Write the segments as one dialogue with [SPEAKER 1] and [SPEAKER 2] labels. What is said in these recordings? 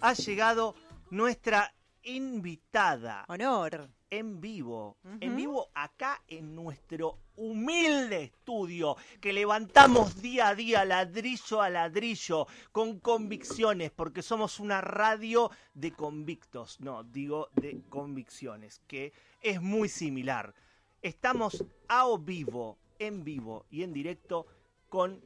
[SPEAKER 1] ha llegado nuestra invitada
[SPEAKER 2] Honor.
[SPEAKER 1] en vivo, en vivo acá en nuestro humilde estudio que levantamos día a día, ladrillo a ladrillo, con convicciones, porque somos una radio de convictos, no, digo de convicciones, que es muy similar. Estamos a o vivo, en vivo y en directo con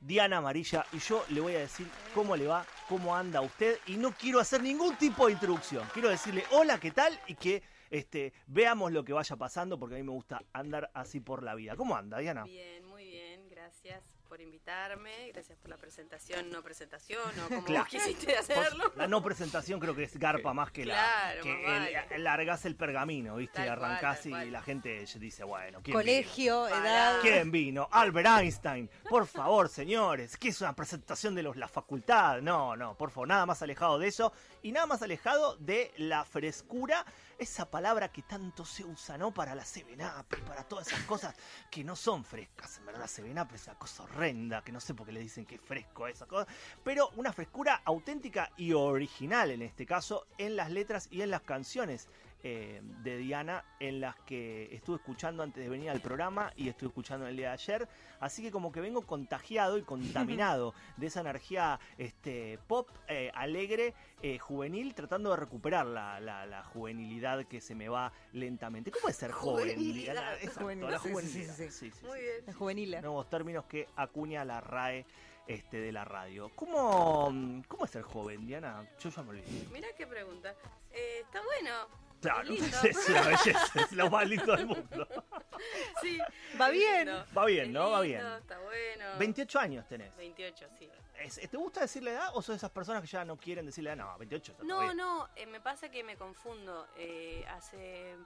[SPEAKER 1] Diana Amarilla y yo le voy a decir cómo le va, cómo anda usted y no quiero hacer ningún tipo de introducción. Quiero decirle hola, ¿qué tal? y que este, veamos lo que vaya pasando porque a mí me gusta andar así por la vida. ¿Cómo anda, Diana?
[SPEAKER 3] Bien, muy bien, gracias por invitarme, gracias por la presentación, no presentación, o como
[SPEAKER 1] Claro.
[SPEAKER 3] vos quisiste hacerlo.
[SPEAKER 1] La no presentación creo que es garpa más que
[SPEAKER 3] Claro,
[SPEAKER 1] la que
[SPEAKER 3] vale.
[SPEAKER 1] el- largás el pergamino, ¿viste?
[SPEAKER 3] Tal cual,
[SPEAKER 1] Arrancás y la gente dice, bueno, ¿quién
[SPEAKER 2] Colegio, edad.
[SPEAKER 1] ¿Quién vino? Albert Einstein. Por favor, señores, ¿qué es una presentación de los, la facultad? No, no, por favor, nada más alejado de eso y nada más alejado de la frescura, esa palabra que tanto se usa, ¿no? Para la Seven Up y para todas esas cosas que no son frescas. En verdad, la Seven Up es una cosa horrenda, que no sé por qué le dicen que es fresco esa cosa, pero una frescura auténtica y original en este caso en las letras y en las canciones eh, de Diana en las que estuve escuchando antes de venir al programa y estuve escuchando el día de ayer. Así que como que vengo contagiado y contaminado de esa energía este, pop, eh, alegre, eh, juvenil, tratando de recuperar la, la- la juvenilidad que se me va lentamente. ¿Cómo es ser joven?
[SPEAKER 3] Juvenilidad.
[SPEAKER 1] Exacto,
[SPEAKER 2] Juvenil,
[SPEAKER 1] la juvenilidad.
[SPEAKER 2] sí, sí.
[SPEAKER 1] Sí, sí,
[SPEAKER 3] Muy bien.
[SPEAKER 2] La juvenil.
[SPEAKER 1] Nuevos términos que acuña la RAE este, de la radio. ¿Cómo, ¿Cómo es ser joven, Diana? Yo ya me olvidé.
[SPEAKER 3] Mirá qué pregunta. Eh, está bueno.
[SPEAKER 1] Claro,
[SPEAKER 3] lindo.
[SPEAKER 1] es una belleza, es lo más lindo del mundo.
[SPEAKER 3] Sí.
[SPEAKER 2] Va
[SPEAKER 3] es
[SPEAKER 2] bien.
[SPEAKER 3] lindo.
[SPEAKER 1] Va bien,
[SPEAKER 3] Es
[SPEAKER 1] ¿no? Va
[SPEAKER 3] lindo,
[SPEAKER 1] bien.
[SPEAKER 3] Está bueno.
[SPEAKER 1] 28 años tenés.
[SPEAKER 3] 28, sí.
[SPEAKER 1] Es- ¿Te gusta decirle edad o son esas personas que ya no quieren decirle edad? No, 28 está
[SPEAKER 3] No,
[SPEAKER 1] bien.
[SPEAKER 3] no, eh, me pasa que me confundo. Eh, hace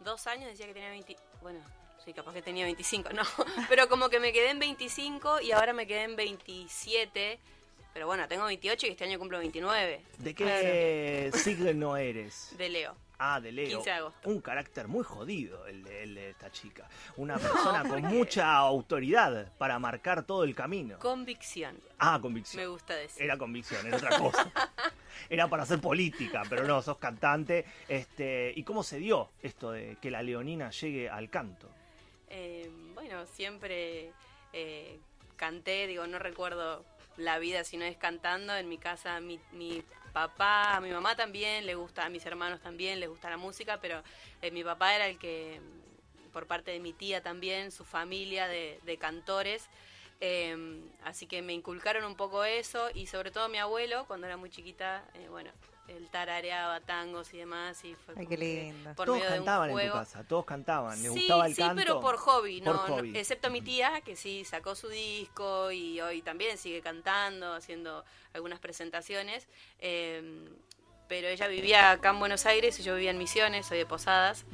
[SPEAKER 3] dos años decía que tenía 20... Bueno, sí, capaz que tenía 25, no. Pero como que me quedé en 25 y ahora me quedé en 27. Pero bueno, tengo 28 y este año cumplo 29.
[SPEAKER 1] ¿De qué signo eres?
[SPEAKER 3] De Leo.
[SPEAKER 1] Ah, de Leo.
[SPEAKER 3] 15 de agosto.
[SPEAKER 1] Un carácter muy jodido el de, el de esta chica. Una persona con mucha autoridad para marcar todo el camino.
[SPEAKER 3] Convicción,
[SPEAKER 1] Ah,
[SPEAKER 3] me
[SPEAKER 1] convicción.
[SPEAKER 3] gusta decir.
[SPEAKER 1] Era convicción, era otra cosa. Era para hacer política, pero no, sos cantante. Este, ¿Y cómo se dio esto de que la leonina llegue al canto?
[SPEAKER 3] Eh, bueno, siempre eh, canté, digo, no recuerdo la vida si no es cantando. En mi casa, mi, mi papá, a mi mamá también le gusta, a mis hermanos también les gusta la música, pero eh, mi papá era el que, por parte de mi tía también, su familia de, de cantores. eh, así que me inculcaron un poco eso y sobre todo mi abuelo, cuando era muy chiquita, eh, bueno, él tarareaba tangos y demás y fue
[SPEAKER 2] Ay,
[SPEAKER 3] como
[SPEAKER 2] qué
[SPEAKER 3] que
[SPEAKER 2] lindo.
[SPEAKER 3] por
[SPEAKER 1] todos
[SPEAKER 3] medio de un
[SPEAKER 1] cantaban en tu casa, todos cantaban. ¿Les
[SPEAKER 3] sí,
[SPEAKER 1] gustaba el
[SPEAKER 3] sí,
[SPEAKER 1] canto?
[SPEAKER 3] pero por hobby,
[SPEAKER 1] Por
[SPEAKER 3] no, no, excepto mi tía, que sí sacó su disco y hoy también sigue cantando, haciendo algunas presentaciones. eh, pero ella vivía acá en Buenos Aires y yo vivía en Misiones, soy de Posadas.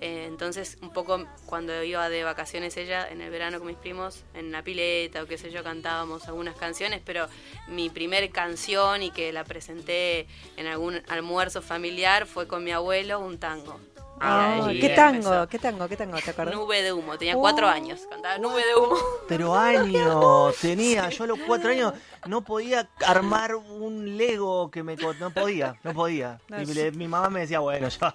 [SPEAKER 3] Eh, entonces, un poco cuando iba de vacaciones ella, en el verano con mis primos, en la pileta o qué sé yo, cantábamos algunas canciones, pero mi primer canción y que la presenté en algún almuerzo familiar fue con mi abuelo, un tango.
[SPEAKER 2] Ah, ¿Qué
[SPEAKER 3] empezó.
[SPEAKER 2] tango? ¿Qué tango? ¿Qué tango? ¿Te acuerdas?
[SPEAKER 3] Nube de humo, tenía cuatro
[SPEAKER 2] Oh.
[SPEAKER 3] años, cantaba Nube de humo.
[SPEAKER 1] Pero años tenía, yo a los cuatro años no podía armar un Lego que me... No podía, no podía.
[SPEAKER 2] No,
[SPEAKER 1] Y
[SPEAKER 2] sí.
[SPEAKER 1] le- mi mamá me decía, bueno, ya,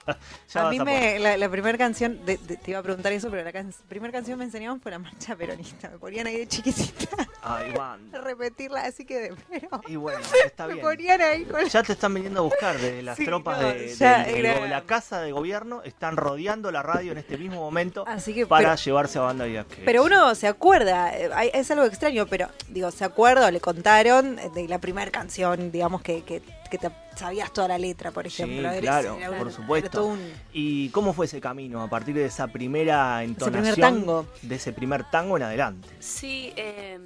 [SPEAKER 1] ya
[SPEAKER 2] a
[SPEAKER 1] vas
[SPEAKER 2] mí
[SPEAKER 1] a
[SPEAKER 2] me, la, la primera canción, de- de- te iba a preguntar eso, pero la can- primera canción me enseñaban fue la marcha peronista. Me ponían ahí de chiquitita
[SPEAKER 1] Ay,
[SPEAKER 2] a repetirla, así que de pero
[SPEAKER 1] Y bueno, está
[SPEAKER 2] me
[SPEAKER 1] bien.
[SPEAKER 2] ponían ahí con
[SPEAKER 1] Ya te están viniendo a buscar de las
[SPEAKER 2] Sí,
[SPEAKER 1] tropas
[SPEAKER 2] no,
[SPEAKER 1] de,
[SPEAKER 2] ya
[SPEAKER 1] del-
[SPEAKER 2] era-
[SPEAKER 1] de la casa de gobierno, están rodeando la radio en este mismo momento
[SPEAKER 2] Así que,
[SPEAKER 1] para
[SPEAKER 2] pero-
[SPEAKER 1] llevarse a banda y
[SPEAKER 2] Pero uno se acuerda, eh, es algo extraño, pero digo, se acuerda o le contaron eh, de la primera canción, digamos, que, que, que te sabías toda la letra, por
[SPEAKER 1] Sí,
[SPEAKER 2] ejemplo. Eres-
[SPEAKER 1] claro,
[SPEAKER 2] era
[SPEAKER 1] por supuesto.
[SPEAKER 2] un-
[SPEAKER 1] ¿Y cómo fue ese camino a partir de esa primera entonación?
[SPEAKER 2] primer tango.
[SPEAKER 1] De ese primer tango en adelante.
[SPEAKER 3] Sí, eh,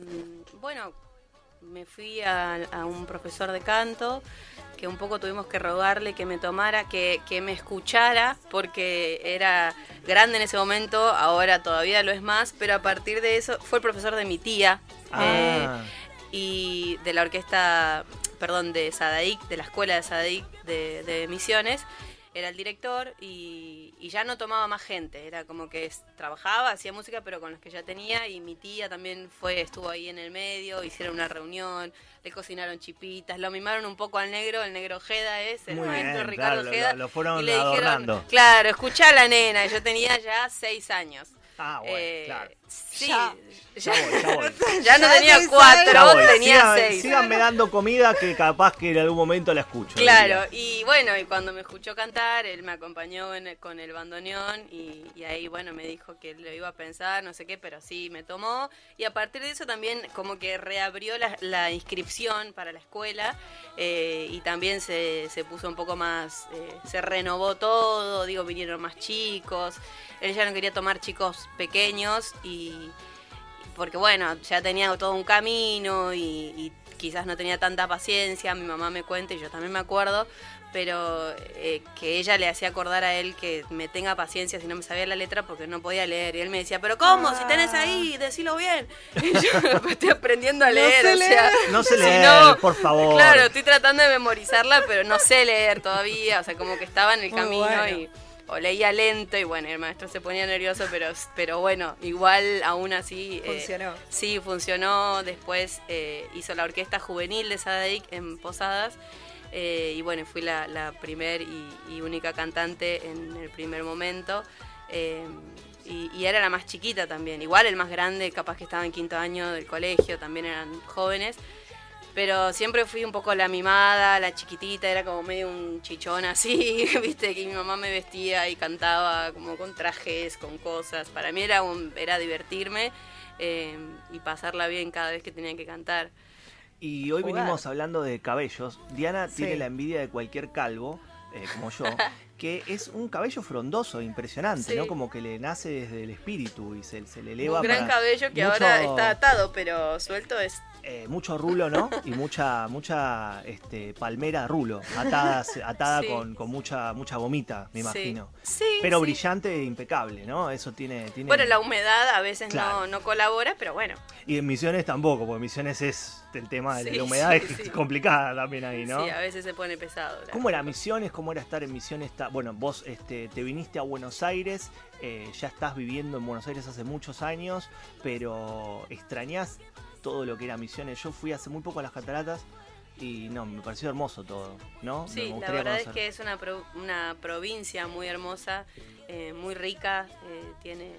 [SPEAKER 3] bueno, me fui a, a un profesor de canto que un poco tuvimos que rogarle que me tomara, que, que me escuchara, porque era grande en ese momento, ahora todavía lo es más, pero a partir de eso fue el profesor de mi tía. eh,
[SPEAKER 1] Ah,
[SPEAKER 3] y de la orquesta, perdón, de Sadaic, de la escuela de Sadaic de, de Misiones. Era el director y, y ya no tomaba más gente, era como que es- trabajaba, hacía música, pero con los que ya tenía y mi tía también fue, estuvo ahí en el medio, hicieron una reunión, le cocinaron chipitas, lo mimaron un poco al negro, el negro Ojeda es, el
[SPEAKER 1] Muy
[SPEAKER 3] maestro
[SPEAKER 1] bien,
[SPEAKER 3] Ricardo
[SPEAKER 1] claro,
[SPEAKER 3] Ojeda,
[SPEAKER 1] lo- lo fueron
[SPEAKER 3] y le dijeron,
[SPEAKER 1] adornando.
[SPEAKER 3] claro, escuchá a la nena, yo tenía ya seis años.
[SPEAKER 1] Ah, bueno,
[SPEAKER 3] Eh,
[SPEAKER 1] claro.
[SPEAKER 3] Sí,
[SPEAKER 2] Ya.
[SPEAKER 1] Ya voy, ya voy.
[SPEAKER 3] ya no
[SPEAKER 2] Ya
[SPEAKER 3] tenía cuatro, tenía
[SPEAKER 1] Sigan-
[SPEAKER 3] seis.
[SPEAKER 1] Síganme dando comida que capaz que en algún momento la escucho.
[SPEAKER 3] Claro, y bueno, y cuando me escuchó cantar, él me acompañó en el- con el bandoneón y, y ahí, bueno, me dijo que lo iba a pensar, no sé qué, pero sí, me tomó. Y a partir de eso también como que reabrió la, la inscripción para la escuela eh, y también se, se puso un poco más, eh, se renovó todo, digo, vinieron más chicos. Él ya no quería tomar chicos pequeños y porque bueno, ya tenía todo un camino y, y quizás no tenía tanta paciencia, mi mamá me cuenta y yo también me acuerdo, pero eh, que ella le hacía acordar a él que me tenga paciencia si no me sabía la letra porque no podía leer. Y él me decía, pero ¿cómo? Si tenés ahí, decilo bien. Y yo "Pues estoy aprendiendo a
[SPEAKER 2] No
[SPEAKER 3] leer,
[SPEAKER 2] sé
[SPEAKER 3] o sea...
[SPEAKER 1] No sé
[SPEAKER 3] si
[SPEAKER 1] leer,
[SPEAKER 3] no-
[SPEAKER 1] por favor.
[SPEAKER 3] Claro, estoy tratando de memorizarla, pero no sé leer todavía, o sea, como que estaba en el
[SPEAKER 2] Muy
[SPEAKER 3] camino
[SPEAKER 2] bueno.
[SPEAKER 3] y o leía lento y bueno, el maestro se ponía nervioso, pero, pero bueno, igual aún así... eh,
[SPEAKER 2] Funcionó.
[SPEAKER 3] sí, funcionó. Después eh, hizo la orquesta juvenil de Sadaic en Posadas. eh, y bueno, fui la, la primer y, y única cantante en el primer momento. y, y era la más chiquita también. Igual el más grande, capaz que estaba en quinto año del colegio, también eran jóvenes. Pero siempre fui un poco la mimada, la chiquitita, era como medio un chichón así, viste, que mi mamá me vestía y cantaba como con trajes, con cosas. Para mí era, un, era divertirme eh, y pasarla bien cada vez que tenía que cantar.
[SPEAKER 1] Y hoy
[SPEAKER 2] Jugar.
[SPEAKER 1] venimos hablando de cabellos. Diana
[SPEAKER 2] Sí.
[SPEAKER 1] tiene la envidia de cualquier calvo, eh, como yo, que es un cabello frondoso, impresionante,
[SPEAKER 3] Sí.
[SPEAKER 1] ¿no? Como que le nace desde el espíritu y se, se le eleva.
[SPEAKER 3] un gran
[SPEAKER 1] para-
[SPEAKER 3] cabello que
[SPEAKER 1] mucho-
[SPEAKER 3] ahora está atado, pero suelto es...
[SPEAKER 1] eh, mucho rulo, ¿no? Y mucha mucha este, palmera rulo, atada, atada
[SPEAKER 3] Sí.
[SPEAKER 1] con, con mucha mucha gomita, me imagino.
[SPEAKER 3] Sí,
[SPEAKER 1] Pero
[SPEAKER 3] sí.
[SPEAKER 1] brillante e impecable, ¿no? Eso tiene... tiene...
[SPEAKER 3] Bueno, la humedad a veces
[SPEAKER 1] Claro.
[SPEAKER 3] no, no colabora, pero bueno.
[SPEAKER 1] Y en Misiones tampoco, porque Misiones es el tema de la humedad, es complicada también ahí, ¿no?
[SPEAKER 3] Sí, a veces se pone pesado. la
[SPEAKER 1] ¿Cómo era Misiones? ¿Cómo era estar en Misiones? Bueno, vos este, te viniste a Buenos Aires, eh, ya estás viviendo en Buenos Aires hace muchos años, pero extrañás todo lo que era Misiones. Yo fui hace muy poco a las cataratas y no, me pareció hermoso todo, ¿no?
[SPEAKER 3] Sí,
[SPEAKER 1] Me
[SPEAKER 3] la verdad es que es una, pro- una provincia muy hermosa, eh, muy rica, eh, tiene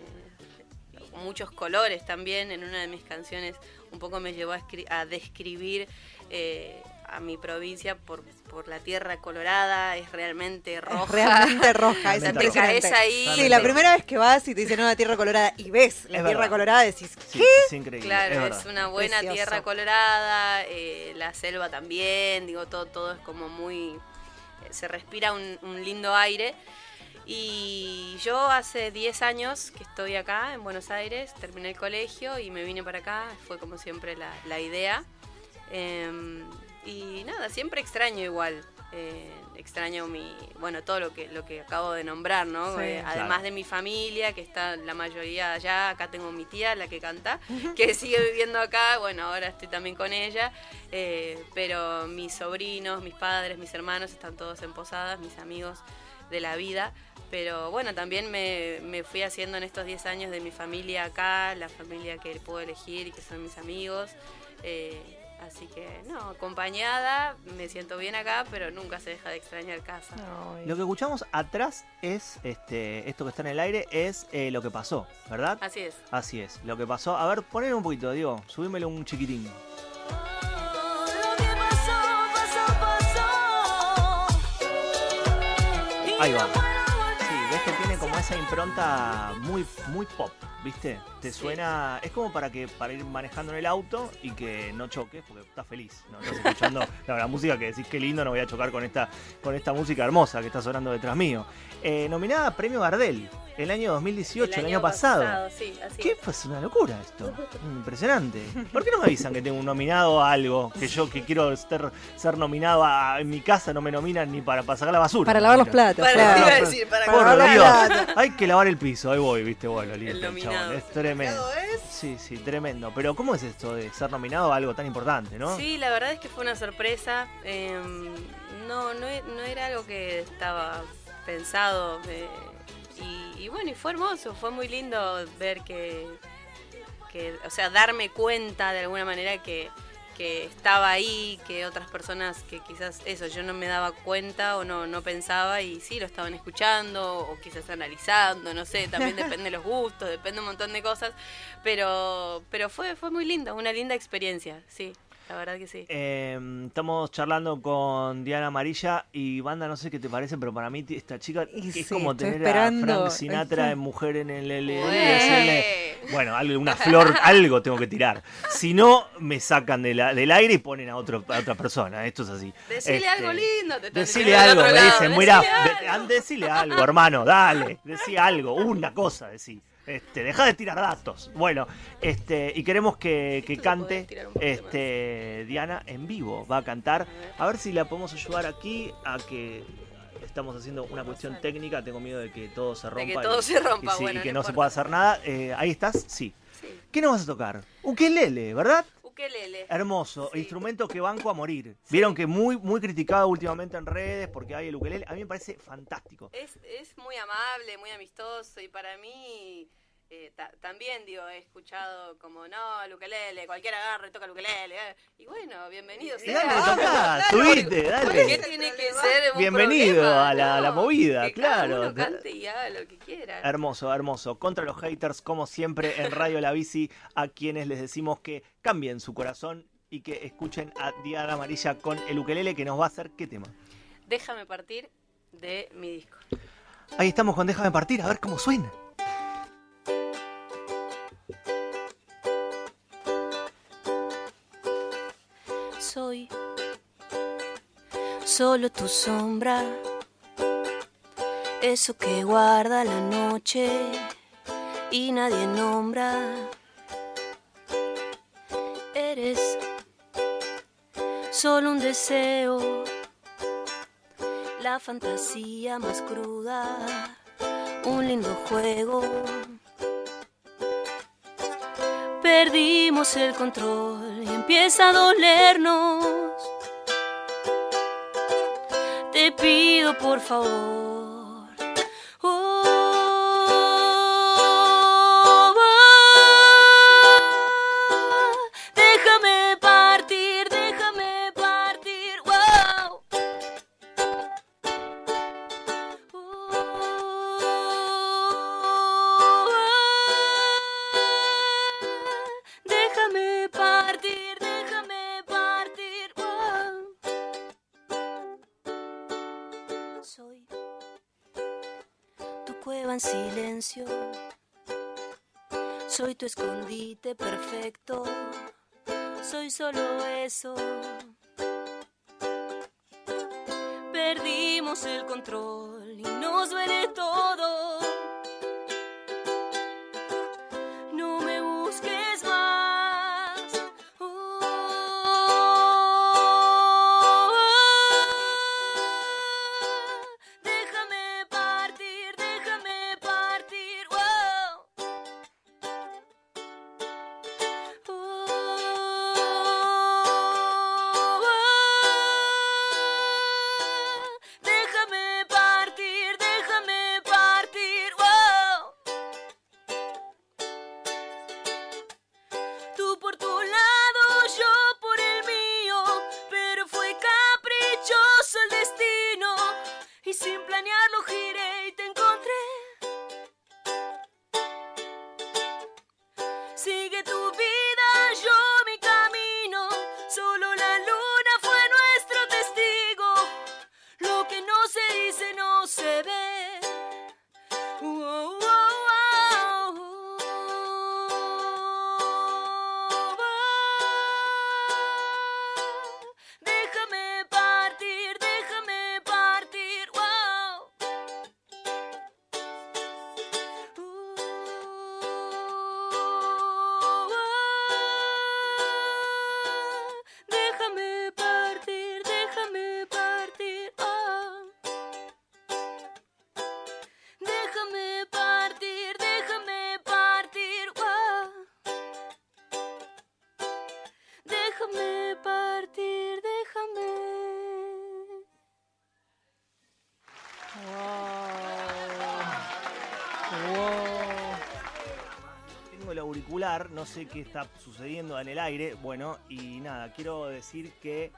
[SPEAKER 3] muchos colores también. En una de mis canciones un poco me llevó a describir eh, a mi provincia por, por la tierra colorada, es realmente roja.
[SPEAKER 2] Es realmente roja, es
[SPEAKER 3] O sea, te
[SPEAKER 2] impresionante.
[SPEAKER 3] caes ahí.
[SPEAKER 2] Sí, la primera vez que vas y te dicen una tierra colorada y ves la
[SPEAKER 1] Es
[SPEAKER 2] tierra
[SPEAKER 1] verdad.
[SPEAKER 2] colorada decís,
[SPEAKER 1] Sí,
[SPEAKER 2] ¿qué?
[SPEAKER 1] es increíble.
[SPEAKER 3] Claro,
[SPEAKER 1] es,
[SPEAKER 3] una buena
[SPEAKER 2] Precioso.
[SPEAKER 3] tierra colorada, eh, la selva también, digo, todo, todo es como muy... eh, Se respira un, un lindo aire. Y yo hace 10 años que estoy acá en Buenos Aires, terminé el colegio y me vine para acá, fue como siempre la, la idea. Em, y nada, siempre extraño igual. eh, extraño mi, bueno, todo lo que, lo que acabo de nombrar, ¿no?
[SPEAKER 2] Sí.
[SPEAKER 3] Eh,
[SPEAKER 1] Claro.
[SPEAKER 3] además de mi familia, que está la mayoría allá, acá tengo mi tía, la que canta, que sigue viviendo acá, bueno, ahora estoy también con ella, eh, pero mis sobrinos, mis padres, mis hermanos están todos en Posadas, mis amigos de la vida, pero bueno, también me, me fui haciendo en estos 10 años de mi familia acá, la familia que puedo elegir y que son mis amigos. eh, así que, no, acompañada, me siento bien acá, pero nunca se deja de extrañar casa.
[SPEAKER 1] Lo que escuchamos atrás es, este, esto que está en el aire, es eh, lo que pasó, ¿verdad?
[SPEAKER 3] Así es.
[SPEAKER 1] Así es, lo que pasó. A ver, ponele un poquito, digo, subímelo un chiquitín.
[SPEAKER 4] Lo que pasó, pasó, pasó. Y
[SPEAKER 1] Ahí va. Sí, ves que tiene como esa impronta muy, muy pop, ¿viste? Te
[SPEAKER 3] Sí.
[SPEAKER 1] suena, es como para que para ir manejando en el auto y que no choques porque estás feliz, ¿no? Estás escuchando la, la música que decís qué lindo, no voy a chocar con esta, con esta música hermosa que está sonando detrás mío. Eh, nominada a Premio Gardel el año 2018, el año, pasado.
[SPEAKER 3] sí, así
[SPEAKER 1] ¿Qué?
[SPEAKER 3] es.
[SPEAKER 1] Pues una locura esto. Impresionante. ¿Por qué no me avisan que tengo un nominado a algo? Que yo que quiero ser, ser nominado a, en mi casa no me nominan ni para, para sacar la basura.
[SPEAKER 2] Para lavar los platos,
[SPEAKER 3] Para, decir, para
[SPEAKER 2] Para
[SPEAKER 1] Por
[SPEAKER 2] lavar
[SPEAKER 1] Dios.
[SPEAKER 2] los platos.
[SPEAKER 1] Hay que lavar el piso, ahí voy, viste, bueno, listo.
[SPEAKER 3] El
[SPEAKER 1] chabón,
[SPEAKER 3] nominado.
[SPEAKER 1] es tremendo. Sí, sí, tremendo. Pero ¿cómo es esto de ser nominado a algo tan importante, no?
[SPEAKER 3] Sí, la verdad es que fue una sorpresa. eh, no, no, no era algo que estaba pensado. eh, y, y bueno, y fue hermoso, fue muy lindo ver que, que, o sea, darme cuenta de alguna manera que, que estaba ahí, que otras personas que quizás eso, yo no me daba cuenta o no, no pensaba y sí lo estaban escuchando o quizás analizando, no sé, también depende de los gustos, depende un montón de cosas, pero, pero fue, fue muy lindo, una linda experiencia, sí, la verdad que sí.
[SPEAKER 1] Eh, estamos charlando con Diana Amarilla y Banda, no sé qué te parece, pero para mí esta chica
[SPEAKER 2] Y
[SPEAKER 1] es
[SPEAKER 2] sí,
[SPEAKER 1] como tener
[SPEAKER 2] esperando.
[SPEAKER 1] a Frank Sinatra
[SPEAKER 2] Sí.
[SPEAKER 1] en Mujer en el LL decirle, bueno, algo, una flor, algo tengo que tirar. Si no, me sacan de la- del aire y ponen a, otro, a otra persona. Esto es así.
[SPEAKER 3] Decirle
[SPEAKER 1] Este,
[SPEAKER 3] algo lindo, te
[SPEAKER 1] Decile algo, me dicen, mira,
[SPEAKER 3] decile algo.
[SPEAKER 1] decile algo, hermano, dale, decí algo, una cosa, decí. Este, deja de tirar datos. Bueno, este, y queremos que, cante este, Diana en vivo. Va a cantar. A ver si la podemos ayudar aquí a que estamos haciendo una cuestión técnica. Tengo miedo de que todo se rompa.
[SPEAKER 3] De que
[SPEAKER 1] y-
[SPEAKER 3] todo se rompa,
[SPEAKER 1] y sí,
[SPEAKER 3] bueno,
[SPEAKER 1] y que
[SPEAKER 3] no
[SPEAKER 1] no, se pueda hacer nada. Eh, ahí estás, sí.
[SPEAKER 3] Sí.
[SPEAKER 1] ¿Qué nos vas a tocar? Ukelele, ¿verdad?
[SPEAKER 3] Ukelele.
[SPEAKER 1] Hermoso,
[SPEAKER 3] Sí.
[SPEAKER 1] instrumento que banco a morir. Vieron que muy muy criticado últimamente en redes porque hay el ukelele. A mí me parece fantástico.
[SPEAKER 3] Es, es muy amable, muy amistoso y para mí eh, ta- también, digo, he escuchado como, no, el ukelele, cualquiera agarre, toca el ukelele. eh. Y bueno, bienvenido sea.
[SPEAKER 1] Dale,
[SPEAKER 3] Ah,
[SPEAKER 1] tocá,
[SPEAKER 3] claro,
[SPEAKER 1] subite,
[SPEAKER 3] ¿por
[SPEAKER 1] dale.
[SPEAKER 3] qué tiene que ser un
[SPEAKER 1] Bienvenido
[SPEAKER 3] problema?
[SPEAKER 1] a la- a la movida,
[SPEAKER 3] que cada
[SPEAKER 1] claro.
[SPEAKER 3] uno cante y haga lo que quiera.
[SPEAKER 1] Hermoso, hermoso. Contra los haters, como siempre, en Radio La Bici, a quienes les decimos que cambien su corazón y que escuchen a Diana Amarilla con el ukelele que nos va a hacer qué tema.
[SPEAKER 3] Déjame partir de mi disco.
[SPEAKER 1] Ahí estamos con Déjame partir, a ver cómo suena.
[SPEAKER 4] Solo tu sombra, eso que guarda la noche y nadie nombra. Eres solo un deseo, la fantasía más cruda, un lindo juego. Perdimos el control y empieza a dolernos. Pido por favor. Soy tu escondite perfecto. Soy solo eso. Perdimos el control y nos duele todo. No
[SPEAKER 1] sé qué está sucediendo en el aire, bueno, y nada, quiero decir que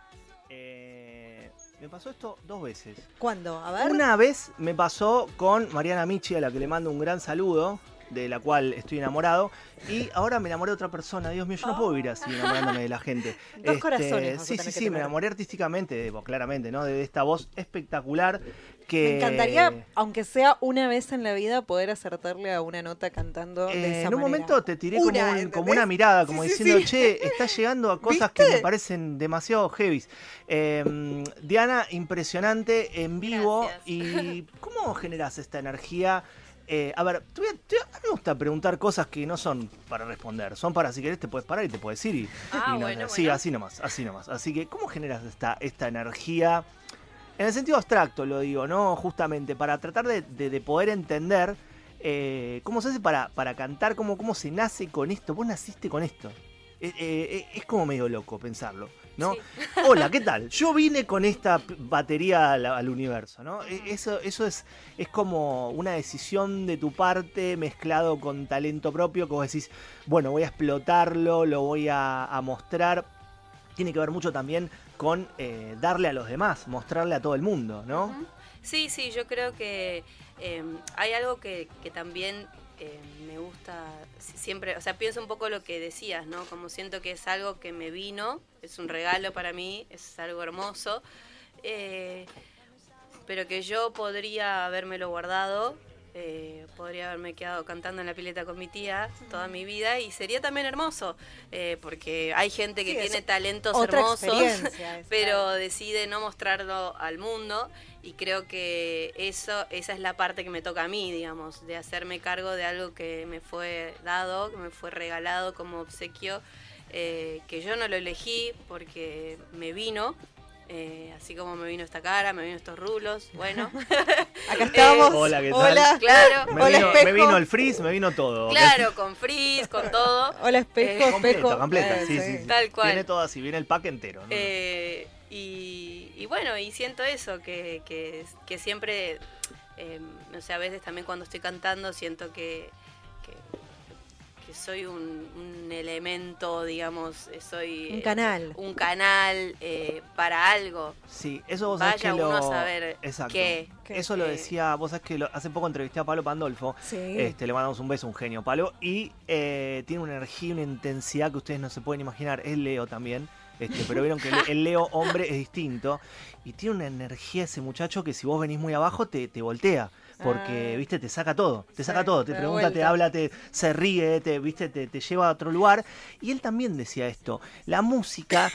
[SPEAKER 1] eh, me pasó esto dos veces.
[SPEAKER 2] ¿Cuándo? A ver.
[SPEAKER 1] Una vez me pasó con Mariana Michi, a la que le mando un gran saludo, de la cual estoy enamorado, y ahora me enamoré de otra persona. Dios mío, yo no puedo vivir así enamorándome de la gente. Este,
[SPEAKER 2] Dos corazones a
[SPEAKER 1] Sí, sí, sí, me enamoré artísticamente, pues, claramente, ¿no? De esta voz espectacular que...
[SPEAKER 2] Me encantaría, aunque sea una vez en la vida, poder acertarle a una nota cantando
[SPEAKER 1] Eh,
[SPEAKER 2] de esa
[SPEAKER 1] en un
[SPEAKER 2] manera.
[SPEAKER 1] momento te tiré
[SPEAKER 2] Una,
[SPEAKER 1] como, un-
[SPEAKER 2] ¿entendés?
[SPEAKER 1] como una mirada, como
[SPEAKER 2] Sí,
[SPEAKER 1] diciendo,
[SPEAKER 2] sí.
[SPEAKER 1] che, estás llegando a cosas que me parecen demasiado heavy. Diana, impresionante en vivo.
[SPEAKER 3] Gracias.
[SPEAKER 1] ¿Y cómo generas esta energía? Eh, a ver, te voy a- te- a mí me gusta preguntar cosas que no son para responder, son para si querés te puedes parar y te puedes ir. Y,
[SPEAKER 3] Ah,
[SPEAKER 1] y no,
[SPEAKER 3] bueno,
[SPEAKER 1] sí,
[SPEAKER 3] bueno.
[SPEAKER 1] así nomás, así nomás. Así que, ¿cómo generas esta, esta energía? En el sentido abstracto lo digo, ¿no? Justamente para tratar de, de- de poder entender eh, cómo se hace para, para cantar, cómo, cómo se nace con esto. Vos naciste con esto. Eh, es como medio loco pensarlo, ¿no?
[SPEAKER 3] Sí.
[SPEAKER 1] Hola, ¿qué tal? Yo vine con esta batería al, al universo, ¿no? E- Eso, eso es, es como una decisión de tu parte mezclado con talento propio que vos decís, bueno, voy a explotarlo, lo voy a, a mostrar. Tiene que ver mucho también con eh, darle a los demás, mostrarle a todo el mundo, ¿no?
[SPEAKER 3] Sí, sí, yo creo que eh, hay algo que, que también eh, me gusta si- siempre, o sea, pienso un poco lo que decías, ¿no? Como siento que es algo que me vino, es un regalo para mí, es algo hermoso, eh, pero que yo podría habérmelo guardado. eh, podría haberme quedado cantando en la pileta con mi tía toda mi vida y sería también hermoso eh, porque hay gente que
[SPEAKER 2] Sí,
[SPEAKER 3] tiene talentos hermosos pero decide no mostrarlo al mundo y creo que eso esa es la parte que me toca a mí, digamos, de hacerme cargo de algo que me fue dado, que me fue regalado como obsequio, eh, que yo no lo elegí porque me vino. eh, así como me vino esta cara, me vino estos rulos, bueno,
[SPEAKER 2] Acá estamos.
[SPEAKER 1] Hola, ¿qué tal?
[SPEAKER 2] Hola.
[SPEAKER 3] claro,
[SPEAKER 1] Me,
[SPEAKER 2] Hola,
[SPEAKER 1] vino,
[SPEAKER 2] espejo.
[SPEAKER 1] me vino el freeze, me vino todo.
[SPEAKER 3] claro, con frizz, con todo.
[SPEAKER 2] Hola, espejo,
[SPEAKER 3] Eh,
[SPEAKER 1] Completa,
[SPEAKER 2] espejo.
[SPEAKER 1] completa,
[SPEAKER 2] Eh,
[SPEAKER 1] sí, sí, sí.
[SPEAKER 3] Tal cual.
[SPEAKER 1] Viene todo así, viene el pack entero. ¿no?
[SPEAKER 3] Y, y bueno, y siento eso, que, que, que siempre, eh, no sé, a veces también cuando estoy cantando siento que, que, que soy un, un elemento, digamos, eh, soy...
[SPEAKER 2] Un
[SPEAKER 3] eh,
[SPEAKER 2] canal.
[SPEAKER 3] un canal eh, para algo.
[SPEAKER 1] Sí, eso vos sabés que lo...
[SPEAKER 3] a saber
[SPEAKER 1] Exacto.
[SPEAKER 3] qué.
[SPEAKER 1] Eso lo decía, vos sabés que lo- hace poco entrevisté a Pablo Pandolfo.
[SPEAKER 2] Sí.
[SPEAKER 1] Este, le mandamos un beso, un genio, Pablo. Y eh, tiene una energía, una intensidad que ustedes no se pueden imaginar. Es Leo también. Este, pero vieron que el, Leo hombre es distinto. Y tiene una energía ese muchacho que si vos venís muy abajo te, te voltea. Porque,
[SPEAKER 2] Ah.
[SPEAKER 1] viste, te saca todo. Te saca todo. Te pregunta, te habla, te, se ríe, te, viste, te, te lleva a otro lugar. Y él también decía esto. La música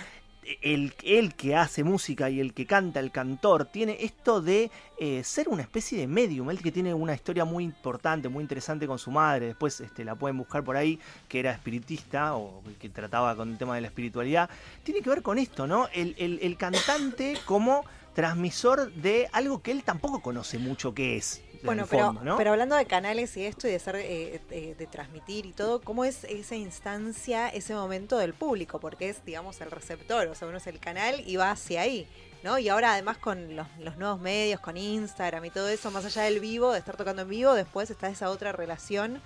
[SPEAKER 1] el, el que hace música y el que canta, el cantor, tiene esto de eh, ser una especie de medium. Él que tiene una historia muy importante, muy interesante con su madre. Después este, la pueden buscar por ahí, que era espiritista o que trataba con el tema de la espiritualidad. Tiene que ver con esto, ¿no? El, el- el cantante como transmisor de algo que él tampoco conoce mucho qué es. En
[SPEAKER 2] Bueno, pero,
[SPEAKER 1] fondo, ¿no?
[SPEAKER 2] pero hablando de canales y esto y de ser, eh, eh, de transmitir y todo, ¿cómo es esa instancia, ese momento del público? Porque es, digamos, el receptor, o sea, uno es el canal y va hacia ahí, ¿no? Y ahora además con los, los nuevos medios, con Instagram y todo eso, más allá del vivo, de estar tocando en vivo, después está esa otra relación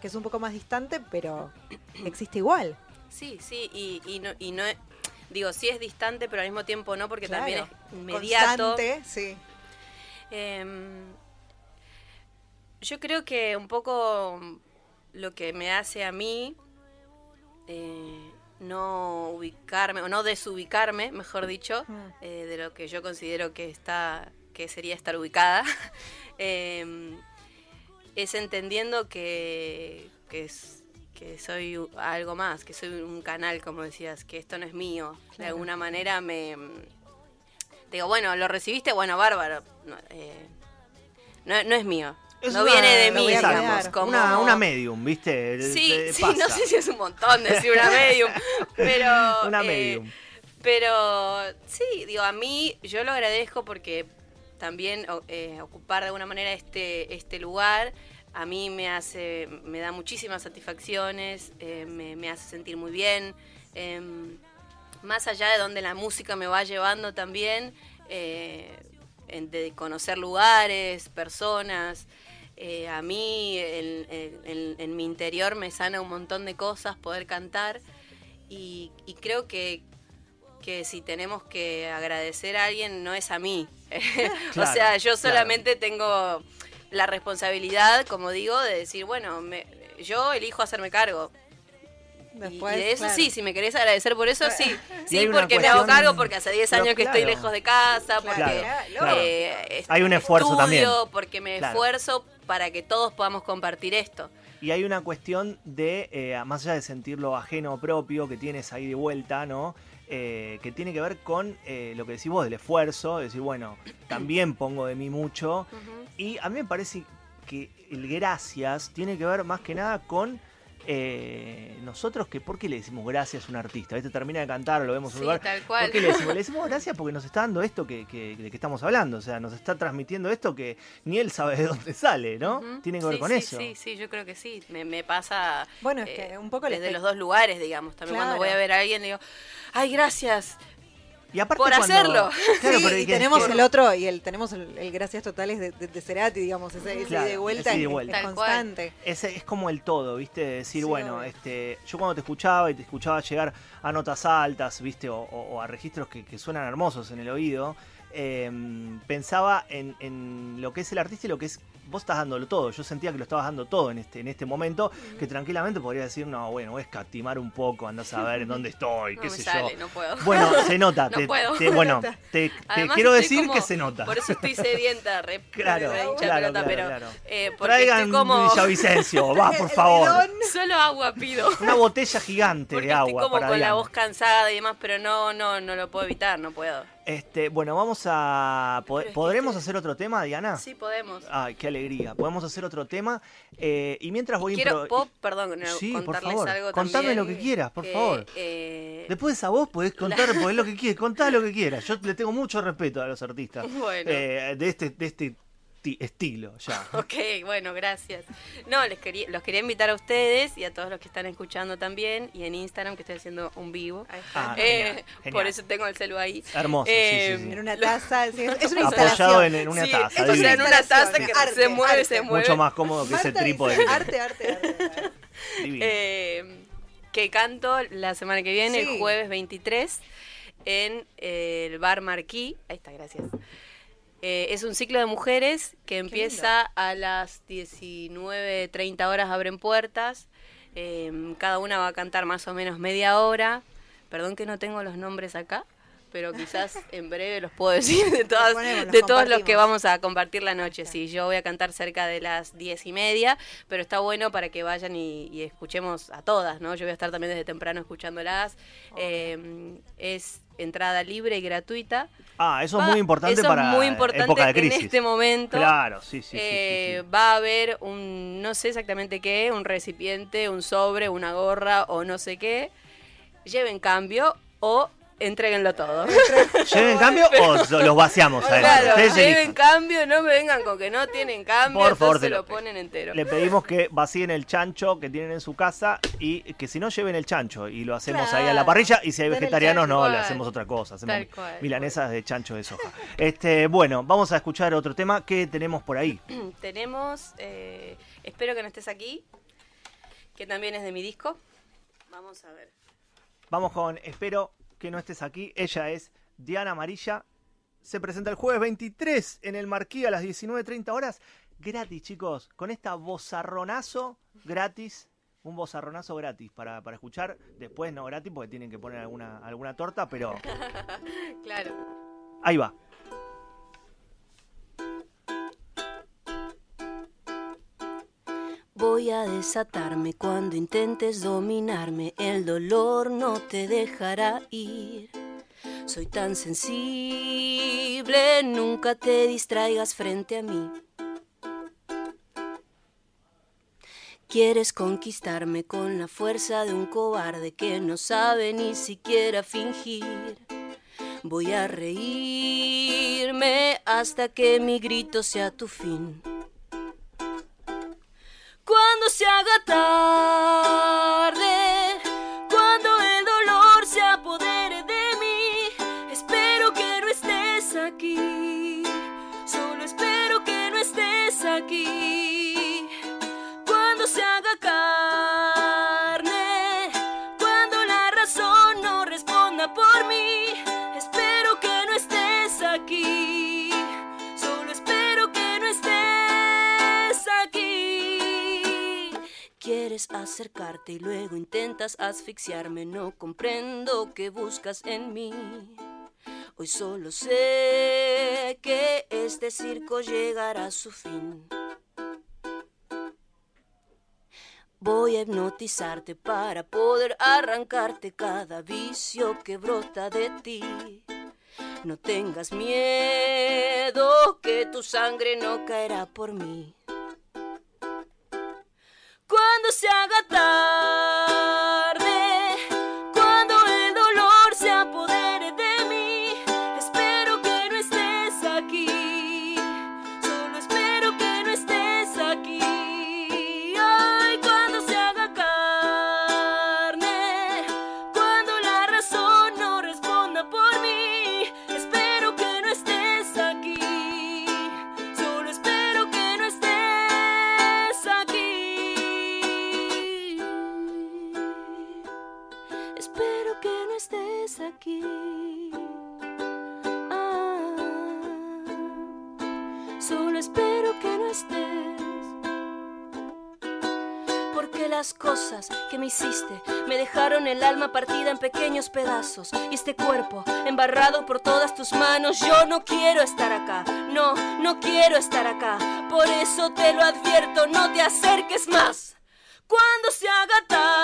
[SPEAKER 2] que es un poco más distante, pero existe igual.
[SPEAKER 3] Sí, sí, y, y no, y no digo, sí es distante, pero al mismo tiempo no, porque
[SPEAKER 2] Claro.
[SPEAKER 3] también es inmediato.
[SPEAKER 2] Constante, sí.
[SPEAKER 3] Em, yo creo que un poco lo que me hace a mí eh, no ubicarme, o no desubicarme, mejor dicho,
[SPEAKER 2] Mm.
[SPEAKER 3] eh, de lo que yo considero que está que sería estar ubicada em, es entendiendo que, que, es- que soy algo más que soy un canal como decías que esto no es mío. De alguna manera me digo bueno lo recibiste bueno bárbaro no, eh, no, no es mío
[SPEAKER 1] Es
[SPEAKER 3] no
[SPEAKER 1] una-
[SPEAKER 3] viene de mí digamos como
[SPEAKER 1] una, una medium, ¿viste?
[SPEAKER 3] Sí,
[SPEAKER 1] Eh,
[SPEAKER 3] sí,
[SPEAKER 1] pasa.
[SPEAKER 3] no sé si es un montón decir una medium, pero...
[SPEAKER 1] Una
[SPEAKER 3] eh,
[SPEAKER 1] medium.
[SPEAKER 3] pero sí, digo, a mí yo lo agradezco porque también eh, ocupar de alguna manera este, este lugar a mí me hace, me da muchísimas satisfacciones, eh, me, me hace sentir muy bien. em, más allá de donde la música me va llevando también, eh, de conocer lugares, personas, eh, a mí en, en- en- en mi interior me sana un montón de cosas poder cantar y, y creo que, que si tenemos que agradecer a alguien no es a mí. o sea, yo
[SPEAKER 1] claro.
[SPEAKER 3] solamente tengo la responsabilidad, como digo, de decir, bueno, me- yo elijo hacerme cargo. Y-
[SPEAKER 2] Después,
[SPEAKER 3] y de eso
[SPEAKER 2] claro.
[SPEAKER 3] sí, si me querés agradecer por eso, sí. Sí, porque me hago cargo, porque hace 10
[SPEAKER 1] Pero
[SPEAKER 3] años que estoy lejos de casa, porque
[SPEAKER 1] Claro, claro.
[SPEAKER 3] eh,
[SPEAKER 1] Hay un esfuerzo
[SPEAKER 3] estudio,
[SPEAKER 1] también.
[SPEAKER 3] porque me
[SPEAKER 1] Claro.
[SPEAKER 3] esfuerzo para que todos podamos compartir esto.
[SPEAKER 1] Y hay una cuestión de, eh, más allá de sentirlo ajeno o propio que tienes ahí de vuelta, ¿no? Eh, que tiene que ver con eh, lo que decís vos, del esfuerzo, decir, bueno, también pongo de mí mucho. Y a mí me parece que el gracias tiene que ver más que nada con eh, nosotros que, ¿por qué le decimos gracias a un artista? ¿Viste? Termina de cantar, lo vemos en un
[SPEAKER 3] Sí,
[SPEAKER 1] lugar.
[SPEAKER 3] tal cual.
[SPEAKER 1] ¿Por qué le decimos? Le decimos gracias porque nos está dando esto que, que- de que estamos hablando. O sea, nos está transmitiendo esto que ni él sabe de dónde sale, ¿no? Tiene que ver
[SPEAKER 3] Sí,
[SPEAKER 1] con
[SPEAKER 3] sí,
[SPEAKER 1] eso.
[SPEAKER 3] Sí, sí, yo creo que sí. Me, me pasa
[SPEAKER 2] Bueno, es
[SPEAKER 3] eh,
[SPEAKER 2] que un poco
[SPEAKER 3] desde los dos lugares, digamos. También cuando voy a ver a alguien, digo, ay, gracias.
[SPEAKER 1] Y aparte
[SPEAKER 3] por
[SPEAKER 1] cuando-
[SPEAKER 3] hacerlo.
[SPEAKER 1] Claro,
[SPEAKER 2] sí,
[SPEAKER 1] pero
[SPEAKER 2] y
[SPEAKER 1] que-
[SPEAKER 2] tenemos
[SPEAKER 1] que-
[SPEAKER 2] el otro, y el tenemos el, el gracias totales de, de, de Cerati, digamos, ese, ese
[SPEAKER 1] Claro,
[SPEAKER 2] ida y vuelta, es-
[SPEAKER 1] vuelta.
[SPEAKER 2] es
[SPEAKER 3] cual.
[SPEAKER 2] constante.
[SPEAKER 1] Ese es como el todo, ¿viste? De decir,
[SPEAKER 2] Sí,
[SPEAKER 1] bueno,
[SPEAKER 2] obvio.
[SPEAKER 1] este, yo cuando te escuchaba y te escuchaba llegar a notas altas, ¿viste? O, o- o a registros que, que suenan hermosos en el oído, eh, pensaba en, en lo que es el artista y lo que es. Vos estás dándolo todo. Yo sentía que lo estabas dando todo en este, en este momento, que tranquilamente podría decir, no, bueno, voy a escatimar un poco, andás a ver en dónde estoy,
[SPEAKER 3] No
[SPEAKER 1] qué
[SPEAKER 3] me
[SPEAKER 1] sé
[SPEAKER 3] sale,
[SPEAKER 1] yo.
[SPEAKER 3] no puedo.
[SPEAKER 1] Bueno, se nota.
[SPEAKER 3] No
[SPEAKER 1] te-
[SPEAKER 3] puedo.
[SPEAKER 1] te- bueno, te, quiero decir
[SPEAKER 3] como-
[SPEAKER 1] que se nota.
[SPEAKER 3] Por eso estoy sedienta, re,
[SPEAKER 1] Claro,
[SPEAKER 3] re hincha
[SPEAKER 1] claro,
[SPEAKER 3] pelota,
[SPEAKER 1] claro,
[SPEAKER 3] pero
[SPEAKER 1] claro.
[SPEAKER 3] eh,
[SPEAKER 1] Traigan
[SPEAKER 3] estoy como
[SPEAKER 1] Villavicencio, va, por favor.
[SPEAKER 3] solo agua pido.
[SPEAKER 1] Una botella gigante
[SPEAKER 3] Porque
[SPEAKER 1] de agua.
[SPEAKER 3] estoy como
[SPEAKER 1] para
[SPEAKER 3] con la voz cansada y demás, pero no, no, no lo puedo evitar, no puedo.
[SPEAKER 1] Este, bueno, vamos a. ¿Podremos
[SPEAKER 3] este-
[SPEAKER 1] hacer otro tema, Diana?
[SPEAKER 3] Sí, podemos.
[SPEAKER 1] Ay, qué alegría. Podemos hacer otro tema. eh, y mientras voy
[SPEAKER 3] Quiero, ¿puedo, perdón, no,
[SPEAKER 1] Sí, por
[SPEAKER 3] contarles
[SPEAKER 1] favor.
[SPEAKER 3] algo
[SPEAKER 1] Contame
[SPEAKER 3] también?
[SPEAKER 1] lo que quieras, por favor.
[SPEAKER 3] eh,
[SPEAKER 1] Después a vos podés contar, podés lo que quieras, contá lo que quieras. Yo le tengo mucho respeto a los artistas.
[SPEAKER 3] Bueno.
[SPEAKER 1] eh, de este, de este ti- estilo, ya.
[SPEAKER 3] Ok, bueno, gracias. No, les quería, los quería invitar a ustedes y a todos los que están escuchando también y en Instagram que estoy haciendo un vivo.
[SPEAKER 2] Ahí está.
[SPEAKER 1] Ah,
[SPEAKER 3] Eh,
[SPEAKER 1] genial, genial.
[SPEAKER 3] por eso tengo el celu ahí.
[SPEAKER 1] Hermoso,
[SPEAKER 3] Eh,
[SPEAKER 1] sí, sí, sí.
[SPEAKER 2] En una taza, sí, es una
[SPEAKER 1] Apoyado
[SPEAKER 2] instalación.
[SPEAKER 1] en, en una
[SPEAKER 3] Sí,
[SPEAKER 1] taza.
[SPEAKER 3] o sea, en una taza que
[SPEAKER 2] Arte,
[SPEAKER 3] se mueve,
[SPEAKER 2] arte.
[SPEAKER 3] se mueve.
[SPEAKER 1] Mucho más cómodo que ese trípode. que-
[SPEAKER 2] Arte, arte, arte.
[SPEAKER 3] Eh, que canto la semana que viene,
[SPEAKER 2] Sí.
[SPEAKER 3] el jueves 23, en el bar Marquí. Ahí está, gracias. Eh, es un ciclo de mujeres que empieza a las 19.30 horas, abren puertas. Eh, cada una va a cantar más o menos media hora. Perdón que no tengo los nombres acá, pero quizás en breve los puedo decir de, todas,
[SPEAKER 2] ponemos,
[SPEAKER 3] de todos los que vamos a compartir la noche. Sí, yo voy a cantar cerca de las diez y media, pero está bueno para que vayan y, y escuchemos a todas, ¿no? Yo voy a estar también desde temprano escuchándolas. Eh, es entrada libre y gratuita.
[SPEAKER 1] Ah, eso es muy importante
[SPEAKER 3] eso
[SPEAKER 1] para
[SPEAKER 3] es muy importante
[SPEAKER 1] época de
[SPEAKER 3] en
[SPEAKER 1] crisis.
[SPEAKER 3] este momento.
[SPEAKER 1] Claro, sí, sí,
[SPEAKER 3] Eh,
[SPEAKER 1] sí.
[SPEAKER 3] Va a haber un, no sé exactamente qué, un recipiente, un sobre, una gorra o no sé qué. Lleven cambio o entréguenlo todo.
[SPEAKER 1] ¿Lleven cambio o los vaciamos a
[SPEAKER 3] claro, lleven cambio, no me vengan con que no tienen cambio,
[SPEAKER 1] Por favor, te lo
[SPEAKER 3] ponen entero.
[SPEAKER 1] Le pedimos que vacíen el chancho que tienen en su casa y que si no lleven el chancho y lo hacemos ahí a la parrilla y si hay vegetarianos no, le hacemos otra cosa, hacemos milanesas de chancho de soja. Este, bueno, vamos a escuchar otro tema que tenemos por ahí.
[SPEAKER 3] Tenemos, eh, espero que no estés aquí, que también es de mi disco. Vamos a ver.
[SPEAKER 1] Vamos con Espero que no estés aquí. Ella es Diana Amarilla. Se presenta el jueves 23 en el Marquí a las 19.30 horas. Gratis, chicos. Con esta bozarronazo gratis. Un bozarronazo gratis para, para escuchar. Después no gratis porque tienen que poner alguna, alguna torta, pero
[SPEAKER 3] Claro.
[SPEAKER 1] ahí va.
[SPEAKER 4] Voy a desatarme cuando intentes dominarme, el dolor no te dejará ir. Soy tan sensible, nunca te distraigas frente a mí. Quieres conquistarme con la fuerza de un cobarde que no sabe ni siquiera fingir. Voy a reírme hasta que mi grito sea tu fin cuando se haga tarde, cuando el dolor se apodere de mí, espero que no estés aquí, solo espero que no estés aquí, cuando se haga carne, cuando la razón no responda por mí, espero que no estés aquí. Acercarte y luego intentas asfixiarme. No comprendo qué buscas en mí. Hoy solo sé que este circo llegará a su fin. Voy a hipnotizarte para poder arrancarte cada vicio que brota de ti. No tengas miedo que tu sangre no caerá por mí. Cuando se haga tarde, el alma partida en pequeños pedazos y este cuerpo embarrado por todas tus manos. Yo no quiero estar acá, no, no quiero estar acá. Por eso te lo advierto, no te acerques más. Cuando se haga tarde,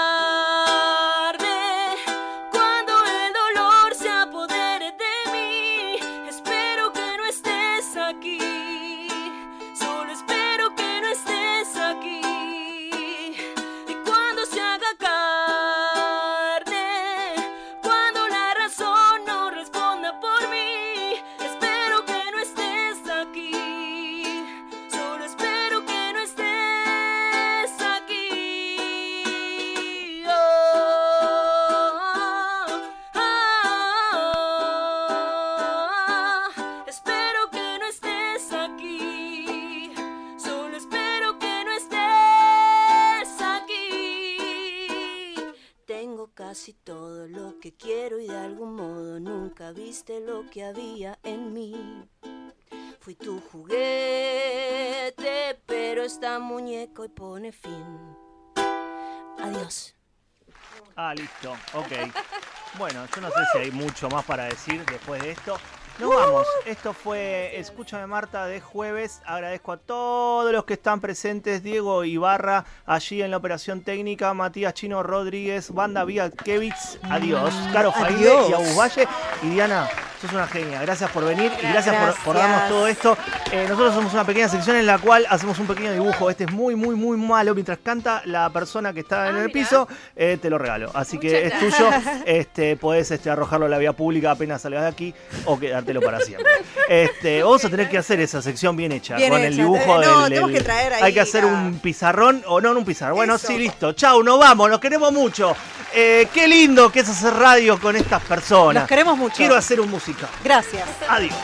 [SPEAKER 4] Ah,
[SPEAKER 1] listo, ok. Bueno, yo no sé si hay mucho más para decir después de esto. Nos vamos. Esto fue Escúchame Marta de jueves. Agradezco a todos los que están presentes. Diego Ibarra allí en la operación técnica. Matías Chino Rodríguez. Banda Vía Kevitz. Adiós. Caro Faide y Agus Valle. Y Diana, sos una genia. Gracias por venir y gracias, por- Por, darnos todo esto. Eh, nosotros somos una pequeña sección en la cual hacemos un pequeño dibujo. Este es muy, muy, muy malo. Mientras canta la persona que está en
[SPEAKER 3] Ah,
[SPEAKER 1] el
[SPEAKER 3] mirá.
[SPEAKER 1] piso, eh, te lo regalo. Así que es tuyo. Este, podés este, arrojarlo a la vía pública apenas salgas de aquí o quedártelo para siempre. Este, vamos a tener que hacer esa sección bien hecha
[SPEAKER 2] Bien
[SPEAKER 1] con el dibujo
[SPEAKER 2] Eh, no,
[SPEAKER 1] del,
[SPEAKER 2] tenemos
[SPEAKER 1] del-
[SPEAKER 2] que traer ahí
[SPEAKER 1] Hay que hacer un pizarrón o no, no un pizarrón. Bueno,
[SPEAKER 2] Eso.
[SPEAKER 1] sí, listo. Chau, nos vamos. Nos queremos mucho. Eh, qué lindo que es hacer radio con estas personas.
[SPEAKER 2] Nos queremos mucho.
[SPEAKER 1] Quiero hacer un musical.
[SPEAKER 2] Gracias.
[SPEAKER 1] Adiós.